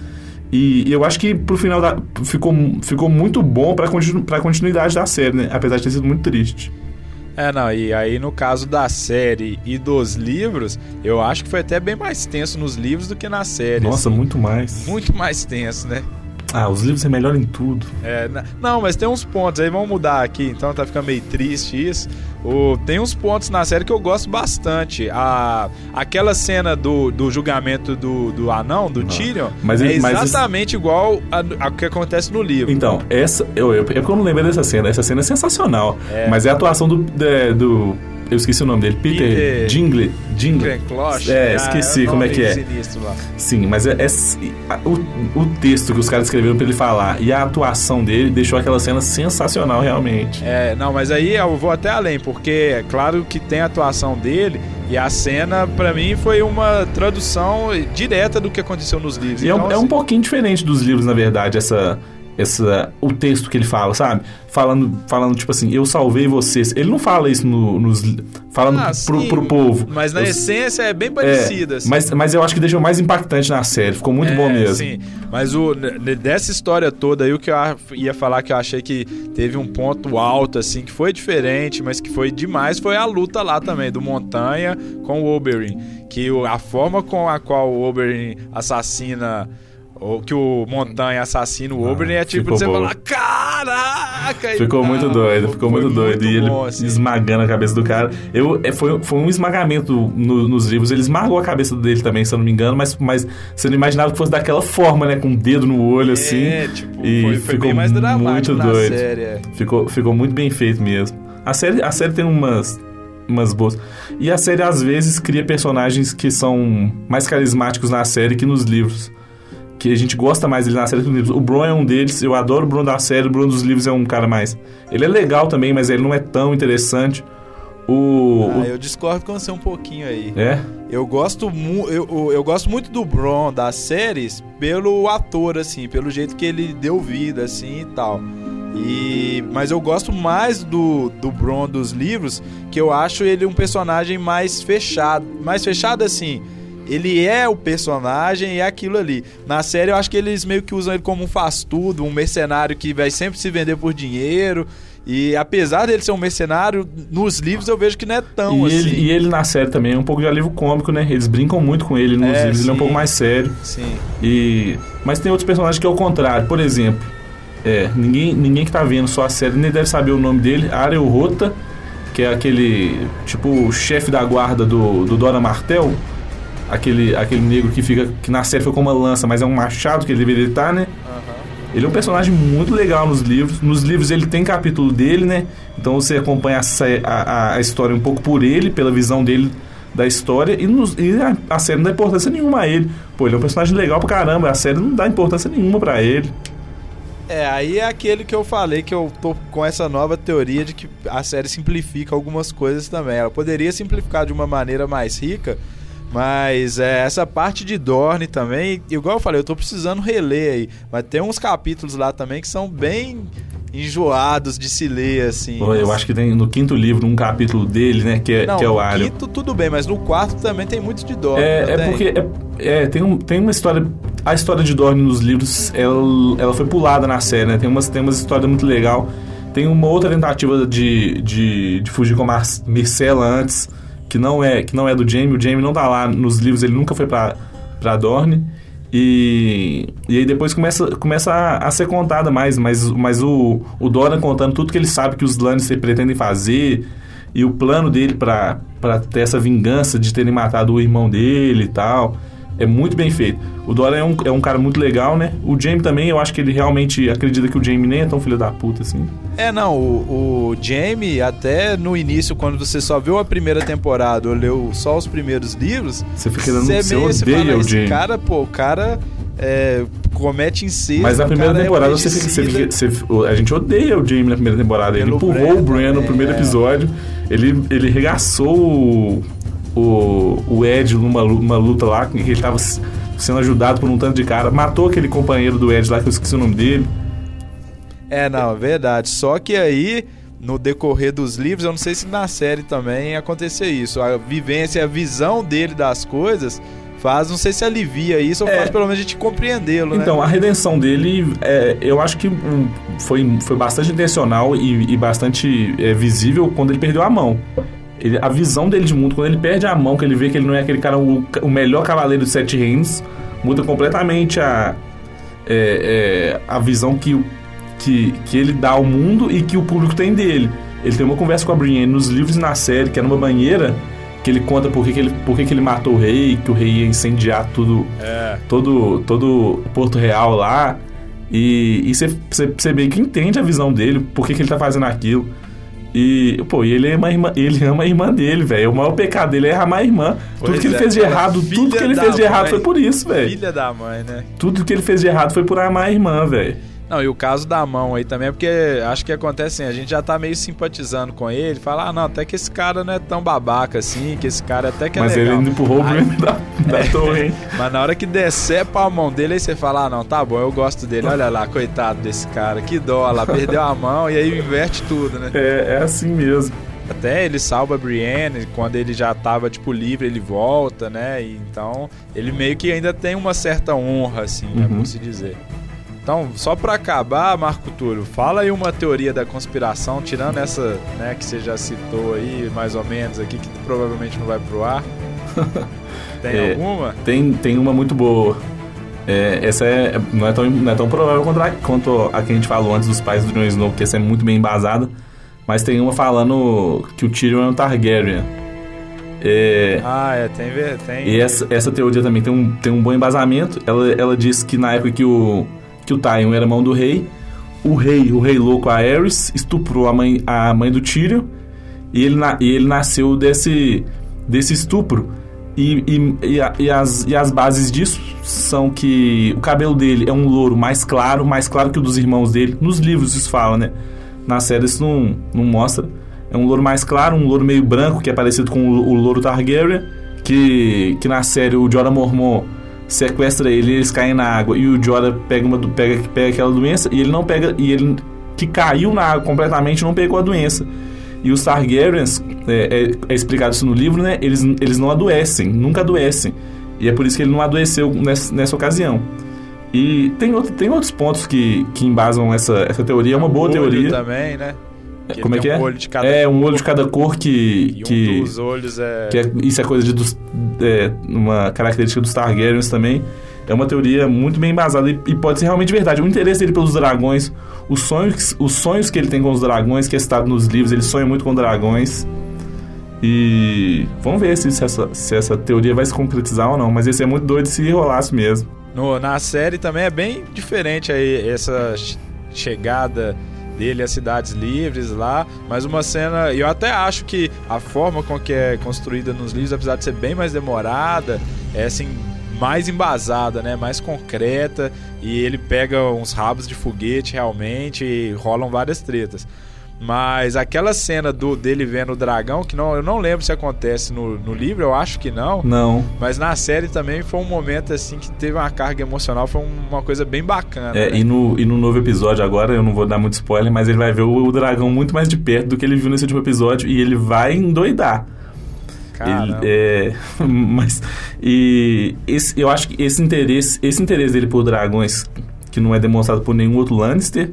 E eu acho que pro final da, ficou, ficou muito bom pra, continu, pra continuidade da série, né? Apesar de ter sido muito triste. É, não, e aí no caso da série e dos livros, eu acho que foi até bem mais tenso nos livros do que na série. Nossa, assim. muito mais. Muito mais tenso, né? Ah, os livros é melhor em tudo. É, não, mas tem uns pontos aí, vamos mudar aqui, então tá ficando meio triste isso. O, tem uns pontos na série que eu gosto bastante. A, aquela cena do, do julgamento do, do anão, do Tyrion, mas é mas isso- exatamente igual a- ao que acontece no livro. Então, essa. Eu, eu, é porque eu não lembro dessa cena. Essa cena é sensacional. É. Mas é a atuação do. de- do eu esqueci o nome dele. Peter, Peter- Dingle. Dingle. É, Ah, esqueci um como é que é. sinistro. Sim, mas é, é- o, o texto que os caras escreveram pra ele falar e a atuação dele deixou aquela cena sensacional, realmente. É, não, mas aí eu vou até além, porque é claro que tem a atuação dele e a cena, pra mim, foi uma tradução direta do que aconteceu nos livros. E é, um, Então, é um assim, pouquinho diferente dos livros, na verdade, essa. Essa, o texto que ele fala, sabe? Falando, falando tipo assim, eu salvei vocês. Ele não fala isso no- nos. Falando ah, pro, pro povo. Mas na Eu- essência é bem É, parecida. assim. mas, mas eu acho que deixou mais impactante na série. Ficou muito É, bom mesmo. Sim, mas o, dessa história toda aí, o que eu ia falar que eu achei que teve um ponto alto, assim, que foi diferente, mas que foi demais, foi a luta lá também, do Montanha com o Oberyn. Que a forma com a qual o Oberyn assassina. Ou que o Montanha assassina o Ah, Oberyn é tipo você falar, caraca! Ficou tal. muito doido, ficou muito doido. E ele bom, assim. esmagando a cabeça do cara. Eu, é, foi, foi um esmagamento no- nos livros. Ele esmagou a cabeça dele também, se eu não me engano, mas, mas você não imaginava que fosse daquela forma, né? Com o dedo no olho, assim. É, tipo, e foi, foi ficou mais muito doido. série. é. Ficou, ficou muito bem feito mesmo. A série, a série tem umas, umas boas. E a série, às vezes, cria personagens que são mais carismáticos na série que nos livros. Que a gente gosta mais dele na série que nos livros. O Bron é um deles, eu adoro o Bron da série, o Bron dos livros é um cara mais. Ele é legal também, mas ele não é tão interessante. O. Ah, o- eu discordo com você um pouquinho aí. É? Eu gosto, mu eu, eu- eu gosto muito do Bron das séries pelo ator, assim, pelo jeito que ele deu vida, assim e tal. E, mas eu gosto mais do, do Bron dos livros, que eu acho ele um personagem mais fechado. Mais fechado assim. Ele é o personagem e é aquilo ali. Na série eu acho que eles meio que usam ele como um faz-tudo, um mercenário que vai sempre se vender por dinheiro. E apesar dele ser um mercenário, nos livros eu vejo que não é tão e, assim. ele, e ele na série também é um pouco de alívio cômico, né? Eles brincam muito com ele nos É, livros, ele é um sim. pouco mais sério. Sim. E mas tem outros personagens que é o contrário. Por exemplo, é, ninguém, ninguém que tá vendo só a série nem deve saber o nome dele. Ariel Rota, que é aquele tipo chefe da guarda do, do Dora Martel. Aquele, aquele negro que fica. que na série foi com uma lança, mas é um machado que ele deveria estar, né? Ele é um personagem muito legal nos livros. Nos livros ele tem capítulo dele, né? Então você acompanha a, a, a história um pouco por ele, pela visão dele da história. E, nos, e a, a, série não dá importância nenhuma a ele. Pô, ele é um personagem legal pra caramba. A série não dá importância nenhuma para ele. É, aí é aquele que eu falei que eu tô com essa nova teoria de que a série simplifica algumas coisas também. Ela poderia simplificar de uma maneira mais rica, mas é, essa parte de Dorne também, igual eu falei, eu tô precisando reler aí. Mas tem uns capítulos lá também que são bem enjoados de se ler, assim. Pô, eu acho que tem no quinto livro um capítulo dele, né? Que é, Não, que é o no Alho. quinto tudo bem, mas no quarto também tem muito de Dorne. É, é porque é, é, tem, um, tem uma história. A história de Dorne nos livros, ela, ela foi pulada na série, né? Tem umas, tem umas histórias muito legal. Tem uma outra tentativa de, de, de fugir com a Mar Myrcella antes, que não é que não é do Jaime. O Jaime não tá lá nos livros, ele nunca foi pra, pra Dorne. E, e aí depois começa, começa a, a ser contada mais, mas, mas o, o Doran contando tudo que ele sabe que os Lannister pretendem fazer e o plano dele pra ter essa vingança de terem matado o irmão dele e tal. É muito bem feito. O Doran é um, é um cara muito legal, né? O Jaime também, eu acho que ele realmente acredita que o Jaime nem é tão filho da puta assim. É, não, o, o Jamie, até no início, quando você só viu a primeira temporada ou leu só os primeiros livros, Você fica dando. você meio- você odeia fala, o Jaime. cara, pô, o cara é, comete incesto. Mas na primeira cara é temporada você fica, você fica- você- a gente odeia o Jaime na primeira temporada. Ele Pelo empurrou Bran o Bran no também, primeiro é. episódio. Ele, ele regaçou o, o, o Ed numa uma luta lá, que ele tava s- sendo ajudado por um tanto de cara. Matou aquele companheiro do Ed lá, que eu esqueci o nome dele. É, não, é verdade. Só que aí, no decorrer dos livros, eu não sei se na série também acontecer isso. A vivência, a visão dele das coisas faz, não sei se alivia isso ou É. faz pelo menos a gente compreendê-lo, Então, né? a redenção dele, é, eu acho que hum, foi, foi bastante intencional e, e bastante é, visível quando ele perdeu a mão. Ele- a visão dele de mundo, quando ele perde a mão, que ele vê que ele não é aquele cara, o, o melhor cavaleiro dos sete reinos, muda completamente a, é, é, a visão que, que, que ele dá ao mundo e que o público tem dele. Ele tem uma conversa com a Brienne nos livros e na série, que é numa banheira, que ele conta por que, que ele, por que, que ele matou o rei, que o rei ia incendiar tudo É. todo, todo Porto Real lá. E você meio que entende a visão dele, por que, que ele tá fazendo aquilo. E, pô, e ele ama a irmã, ele ama a irmã dele, velho. O maior pecado dele é amar a irmã. Pois tudo que ele é, fez de errado, tudo que ele fez de errado mãe. foi por isso, velho. Filha da mãe, né? Tudo que ele fez de errado foi por amar a irmã, velho. Não, e o caso da mão aí também é porque acho que acontece assim, a gente já tá meio simpatizando com ele, fala, ah, não, até que esse cara não é tão babaca assim, que esse cara até que é Mas legal. ele ainda empurrou o Bruno da, da torre, hein? Mas na hora que decepa a mão dele, aí você fala, ah, não, tá bom, eu gosto dele, olha lá, coitado desse cara, que dó, lá, perdeu a mão e aí inverte tudo, né? É, é assim mesmo. Até ele salva a Brienne, quando ele já tava, tipo, livre, ele volta, né? E então, ele meio que ainda tem uma certa honra, assim, né, Uhum. por se dizer. Então, só pra acabar, Marco Túlio, fala aí uma teoria da conspiração, tirando essa, né, que você já citou aí, mais ou menos, aqui, que provavelmente não vai pro ar. Tem É. alguma? Tem, tem uma muito boa. É, essa é, não, é tão, não é tão provável quanto a, quanto a que a gente falou antes dos pais do Jon Snow, que essa é muito bem embasada. Mas tem uma falando que o Tyrion é um Targaryen. É, Ah, é, tem... ver- tem... e essa, essa teoria também tem um, tem um bom embasamento. Ela, ela diz que na época que o, que o Tywin era mão do rei, o rei, o rei louco Aerys, estuprou a mãe, a mãe do Tyrion e ele, na- e ele nasceu desse, desse estupro. E, e, e, a- e as, e as bases disso são que o cabelo dele é um louro mais claro, mais claro que o dos irmãos dele. Nos livros isso fala, né? Na série isso não, não mostra. É um louro mais claro, um louro meio branco, que é parecido com o, o louro Targaryen. Que, que na série o Jorah Mormont sequestra ele, eles caem na água e o Jorah pega, uma, pega, pega aquela doença e ele não pega. E ele que caiu na água completamente não pegou a doença. E os Targaryens, é, é- é explicado isso no livro, né? Eles, eles não adoecem, nunca adoecem. E é por isso que ele não adoeceu nessa, nessa ocasião. E tem, outro, tem outros pontos que, que embasam essa, essa teoria. É uma boa teoria. também, né? Que Como é que é? Um olho de cada é, um cor, olho de cada cor que. E que um dos olhos é... que é- isso é coisa de dos, é, uma característica dos Targaryens também. É uma teoria muito bem embasada e, e pode ser realmente verdade. O interesse dele pelos dragões, os sonhos, os sonhos que ele tem com os dragões, que é citado nos livros, ele sonha muito com dragões. E vamos ver se, se, essa, se essa teoria vai se concretizar ou não. Mas esse é muito doido se rolasse mesmo. No, na série também é bem diferente aí essa chegada dele às cidades livres lá, mas uma cena, eu até acho que a forma com que é construída nos livros, apesar de ser bem mais demorada, é assim mais embasada, né, mais concreta e ele pega uns rabos de foguete realmente e rolam várias tretas. Mas aquela cena do dele vendo o dragão, que não, eu não lembro se acontece no, no livro, eu acho que não. Não. Mas na série também foi um momento assim que teve uma carga emocional, foi uma coisa bem bacana. É, né? e, no, e no novo episódio agora, eu não vou dar muito spoiler, mas ele vai ver o, o dragão muito mais de perto do que ele viu nesse último episódio e ele vai endoidar. Ele, é, mas e esse, eu acho que esse interesse, esse interesse dele por dragões que não é demonstrado por nenhum outro Lannister,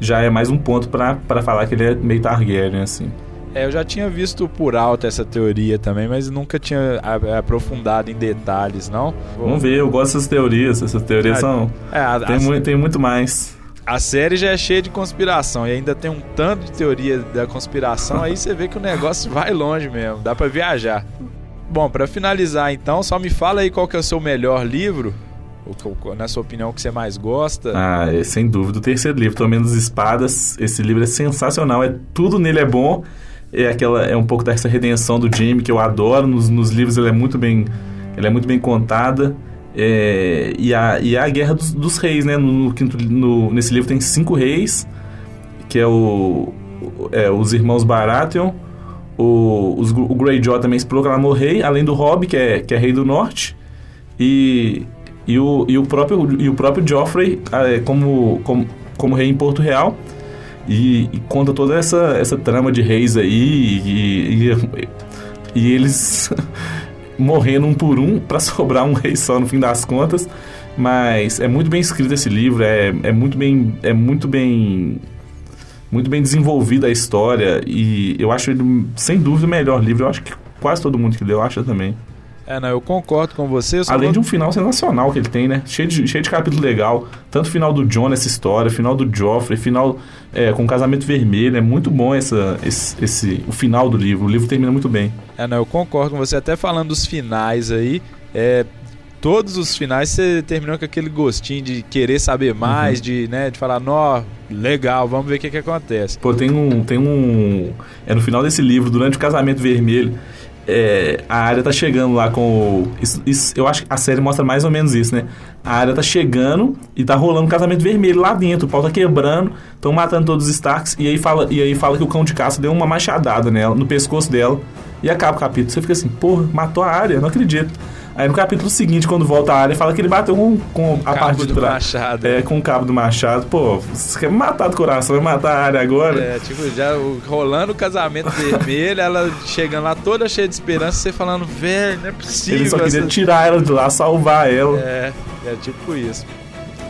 já é mais um ponto para falar que ele é meio Targaryen, assim. É, eu já tinha visto por alto essa teoria também, mas nunca tinha aprofundado em detalhes, não? Vamos ver, eu gosto dessas teorias. Essas teorias ah, são. É, a, tem, a, muito, tem muito mais. A série já é cheia de conspiração e ainda tem um tanto de teoria da conspiração, aí você vê que o negócio vai longe mesmo, dá para viajar. Bom, para finalizar então, só me fala aí qual que é o seu melhor livro na sua opinião, o que você mais gosta? Ah, é, sem dúvida. O terceiro livro, Tomando as Espadas, esse livro é sensacional. É, tudo nele é bom. É, aquela, é um pouco dessa redenção do Jamie que eu adoro. Nos, nos livros ele é muito bem, ele é muito bem contada. É, e, a, e a Guerra dos, dos Reis, né? No, no, quinto, no, nesse livro tem cinco reis, que é o, é, os irmãos Baratheon, o, os, o Greyjoy também se proclamou rei, além do Robb, que é, que é rei do norte, e e o, e o, próprio, e o próprio Joffrey é, como, como, como rei em Porto Real. E, e, conta toda essa, essa trama de reis aí e, e, e eles morrendo um por um para sobrar um rei só no fim das contas. Mas é muito bem escrito esse livro, é, é muito bem é muito bem muito bem desenvolvida a história e eu acho ele sem dúvida o melhor livro. Eu acho que quase todo mundo que leu acha também. É, não, eu concordo com você. Além de um final sensacional que ele tem, né? Cheio de, cheio de capítulo legal. Tanto o final do John nessa história, final do Joffrey, final é, com o casamento vermelho. É muito bom essa, esse, esse, o final do livro. O livro termina muito bem. É, não, eu concordo com você. Até falando dos finais aí, é, todos os finais você terminou com aquele gostinho de querer saber mais, uhum. de, né, de falar, nó, legal, vamos ver o que, que acontece. Pô, tem um, tem um... É no final desse livro, durante o casamento vermelho é, a área tá chegando lá com o. Isso, isso, eu acho que a série mostra mais ou menos isso, né? A área tá chegando e tá rolando um casamento vermelho lá dentro, o pau tá quebrando, estão matando todos os Starks, e aí, fala, e aí fala que o cão de caça deu uma machadada nela, no pescoço dela, e acaba o capítulo. Você fica assim, porra, matou a área, não acredito. Aí no capítulo seguinte, quando volta a área, fala que ele bateu com, com a parte de trás. Machado. É, com o cabo do machado. Pô, você quer me matar do coração, vai matar a área agora? É, tipo, já rolando o casamento vermelho, ela chegando lá toda cheia de esperança, você falando, velho, não é possível. Ele só queria essa... tirar ela de lá, salvar ela. É, é tipo isso.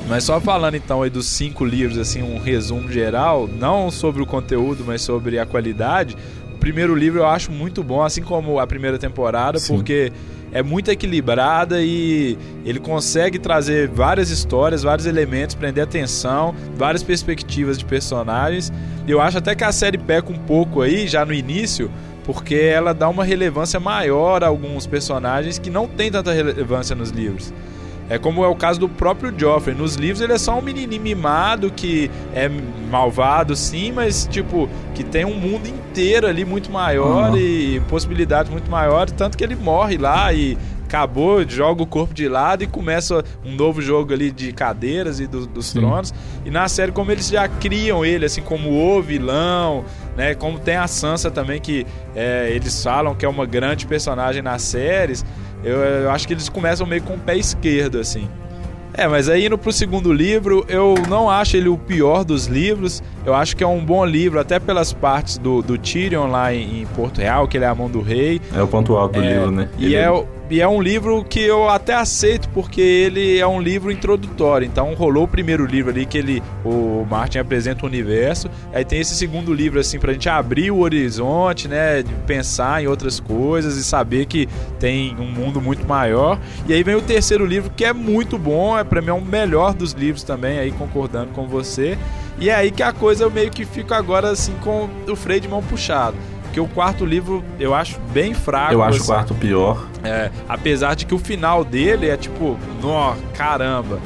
Mas só falando então aí dos cinco livros, assim, um resumo geral, não sobre o conteúdo, mas sobre a qualidade. O primeiro livro eu acho muito bom, assim como a primeira temporada, Sim. porque é muito equilibrada e ele consegue trazer várias histórias, vários elementos, prender atenção, várias perspectivas de personagens. Eu acho até que a série peca um pouco aí, já no início, porque ela dá uma relevância maior a alguns personagens que não tem tanta relevância nos livros. É como é o caso do próprio Joffrey. Nos livros ele é só um menininho mimado que é malvado, sim, mas tipo, que tem um mundo inteiro ali muito maior uhum. e possibilidades muito maiores, tanto que ele morre lá e acabou, joga o corpo de lado e começa um novo jogo ali de cadeiras e do, dos Sim. tronos. E na série, como eles já criam ele, assim, como o vilão, né? Como tem a Sansa também, que é, eles falam que é uma grande personagem nas séries. Eu, eu acho que eles começam meio com o pé esquerdo, assim. É, mas aí indo pro segundo livro, eu não acho ele o pior dos livros. Eu acho que é um bom livro, até pelas partes do, do Tyrion lá em, em Porto Real, que ele é a mão do rei. É o ponto alto do é, livro, né? E é, e é um livro que eu até aceito porque ele é um livro introdutório. Então rolou o primeiro livro ali que ele o Martin apresenta o universo, aí tem esse segundo livro assim pra gente abrir o horizonte, né, pensar em outras coisas e saber que tem um mundo muito maior. E aí vem o terceiro livro que é muito bom, é para mim é o melhor dos livros também, aí concordando com você. E é aí que a coisa meio que fico agora assim com o freio de mão puxado porque o quarto livro eu acho bem fraco. Eu acho assim. o quarto pior. É, apesar de que o final dele é tipo, nó, caramba,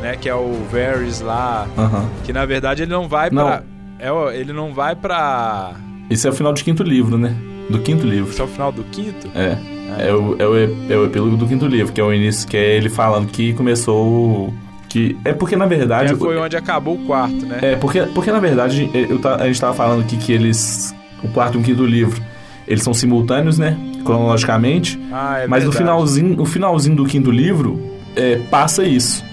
né? Que é o Varys lá, Aham. que na verdade ele não vai Não. pra. É, ele não vai pra. Esse é o final de quinto livro, né? Do quinto livro. Esse é o final do quinto? É. É o, é, o, é o epílogo do quinto livro, que é o início, que é ele falando que começou. Que, é porque, na verdade. É, foi onde acabou o quarto, né? É, porque, porque na verdade, é, eu a gente tava falando aqui que eles. O quarto e o quinto livro, eles são simultâneos, né? Cronologicamente. Ah, é mas no finalzinho, o finalzinho do quinto livro é, passa isso.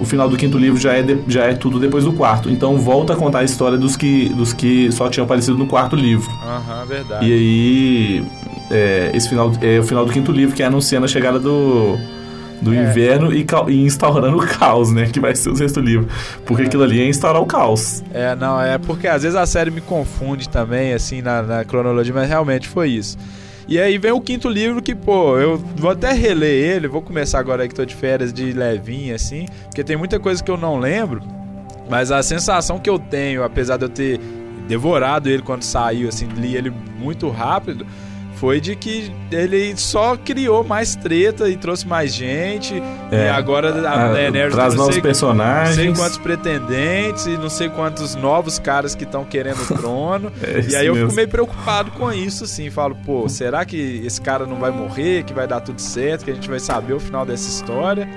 O final do quinto livro já é, de- já é tudo depois do quarto. Então volta a contar a história dos que, dos que só tinham aparecido no quarto livro. Aham, verdade. E aí, é, esse final é o final do quinto livro, que é anunciando a chegada do, do É. inverno e, e instaurando o caos, né? Que vai ser o sexto livro. Porque aquilo ali é instaurar o caos. É, não, é porque às vezes a série me confunde também, assim, na, na cronologia, mas realmente foi isso. E aí vem o quinto livro que, pô, eu vou até reler ele, vou começar agora aí que tô de férias de levinho, assim, porque tem muita coisa que eu não lembro, mas a sensação que eu tenho, apesar de eu ter devorado ele quando saiu, assim, li ele muito rápido, foi de que ele só criou mais treta e trouxe mais gente, É. e agora a Ah, Daenerys traz não novos sei- não personagens. sei quantos pretendentes e não sei quantos novos caras que estão querendo o trono. É e aí eu mesmo. fico meio preocupado com isso, assim. Falo, pô, será que esse cara não vai morrer, que vai dar tudo certo, que a gente vai saber o final dessa história?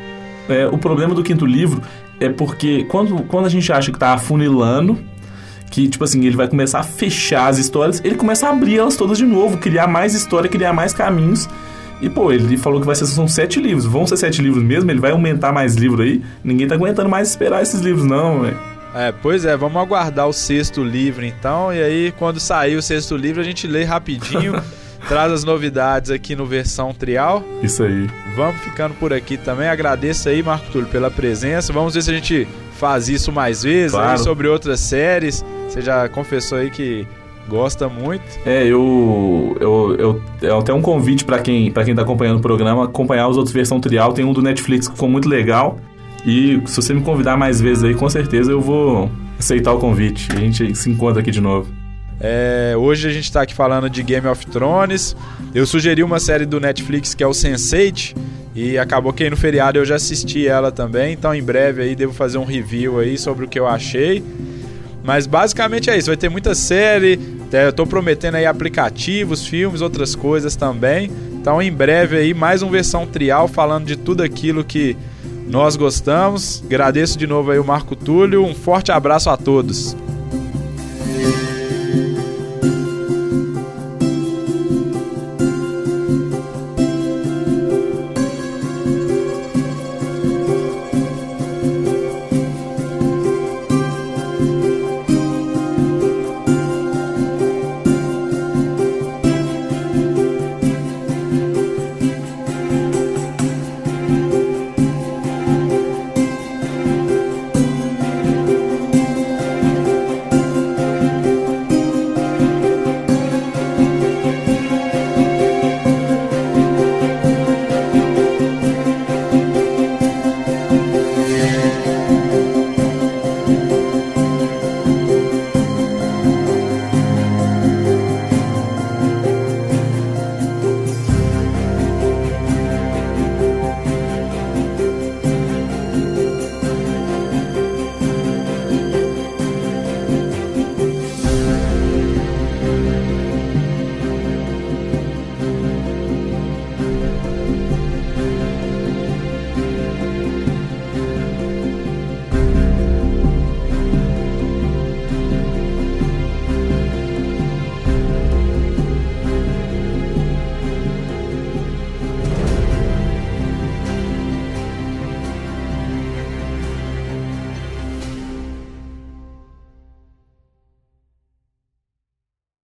É, o problema do quinto livro é porque quando, quando a gente acha que tá afunilando, que, tipo assim, ele vai começar a fechar as histórias, ele começa a abrir elas todas de novo, criar mais história, criar mais caminhos. E, pô, ele falou que vai ser são sete livros. Vão ser sete livros mesmo? Ele vai aumentar mais livro aí? Ninguém tá aguentando mais esperar esses livros, não, velho. É, pois é, vamos aguardar o sexto livro então. E aí, quando sair o sexto livro, a gente lê rapidinho, traz as novidades aqui no versão trial. Isso aí. Vamos ficando por aqui também. Agradeço aí, Marco Túlio, pela presença. Vamos ver se a gente faz isso mais vezes Claro. aí sobre outras séries. Você já confessou aí que gosta muito. É, eu. eu, eu é até um convite pra quem, pra quem tá acompanhando o programa, acompanhar os outros versão trial. Tem um do Netflix que ficou muito legal. E se você me convidar mais vezes aí, com certeza eu vou aceitar o convite. E a gente se encontra aqui de novo. É, hoje a gente tá aqui falando de Game of Thrones. Eu sugeri uma série do Netflix que é o Sense8 e acabou que aí no feriado eu já assisti ela também. Então em breve aí devo fazer um review aí sobre o que eu achei. Mas basicamente é isso, vai ter muita série. é, Eu tô prometendo aí aplicativos, filmes, outras coisas também. Então em breve aí mais uma versão trial falando de tudo aquilo que nós gostamos. Agradeço de novo aí o Marco Túlio. Um forte abraço a todos.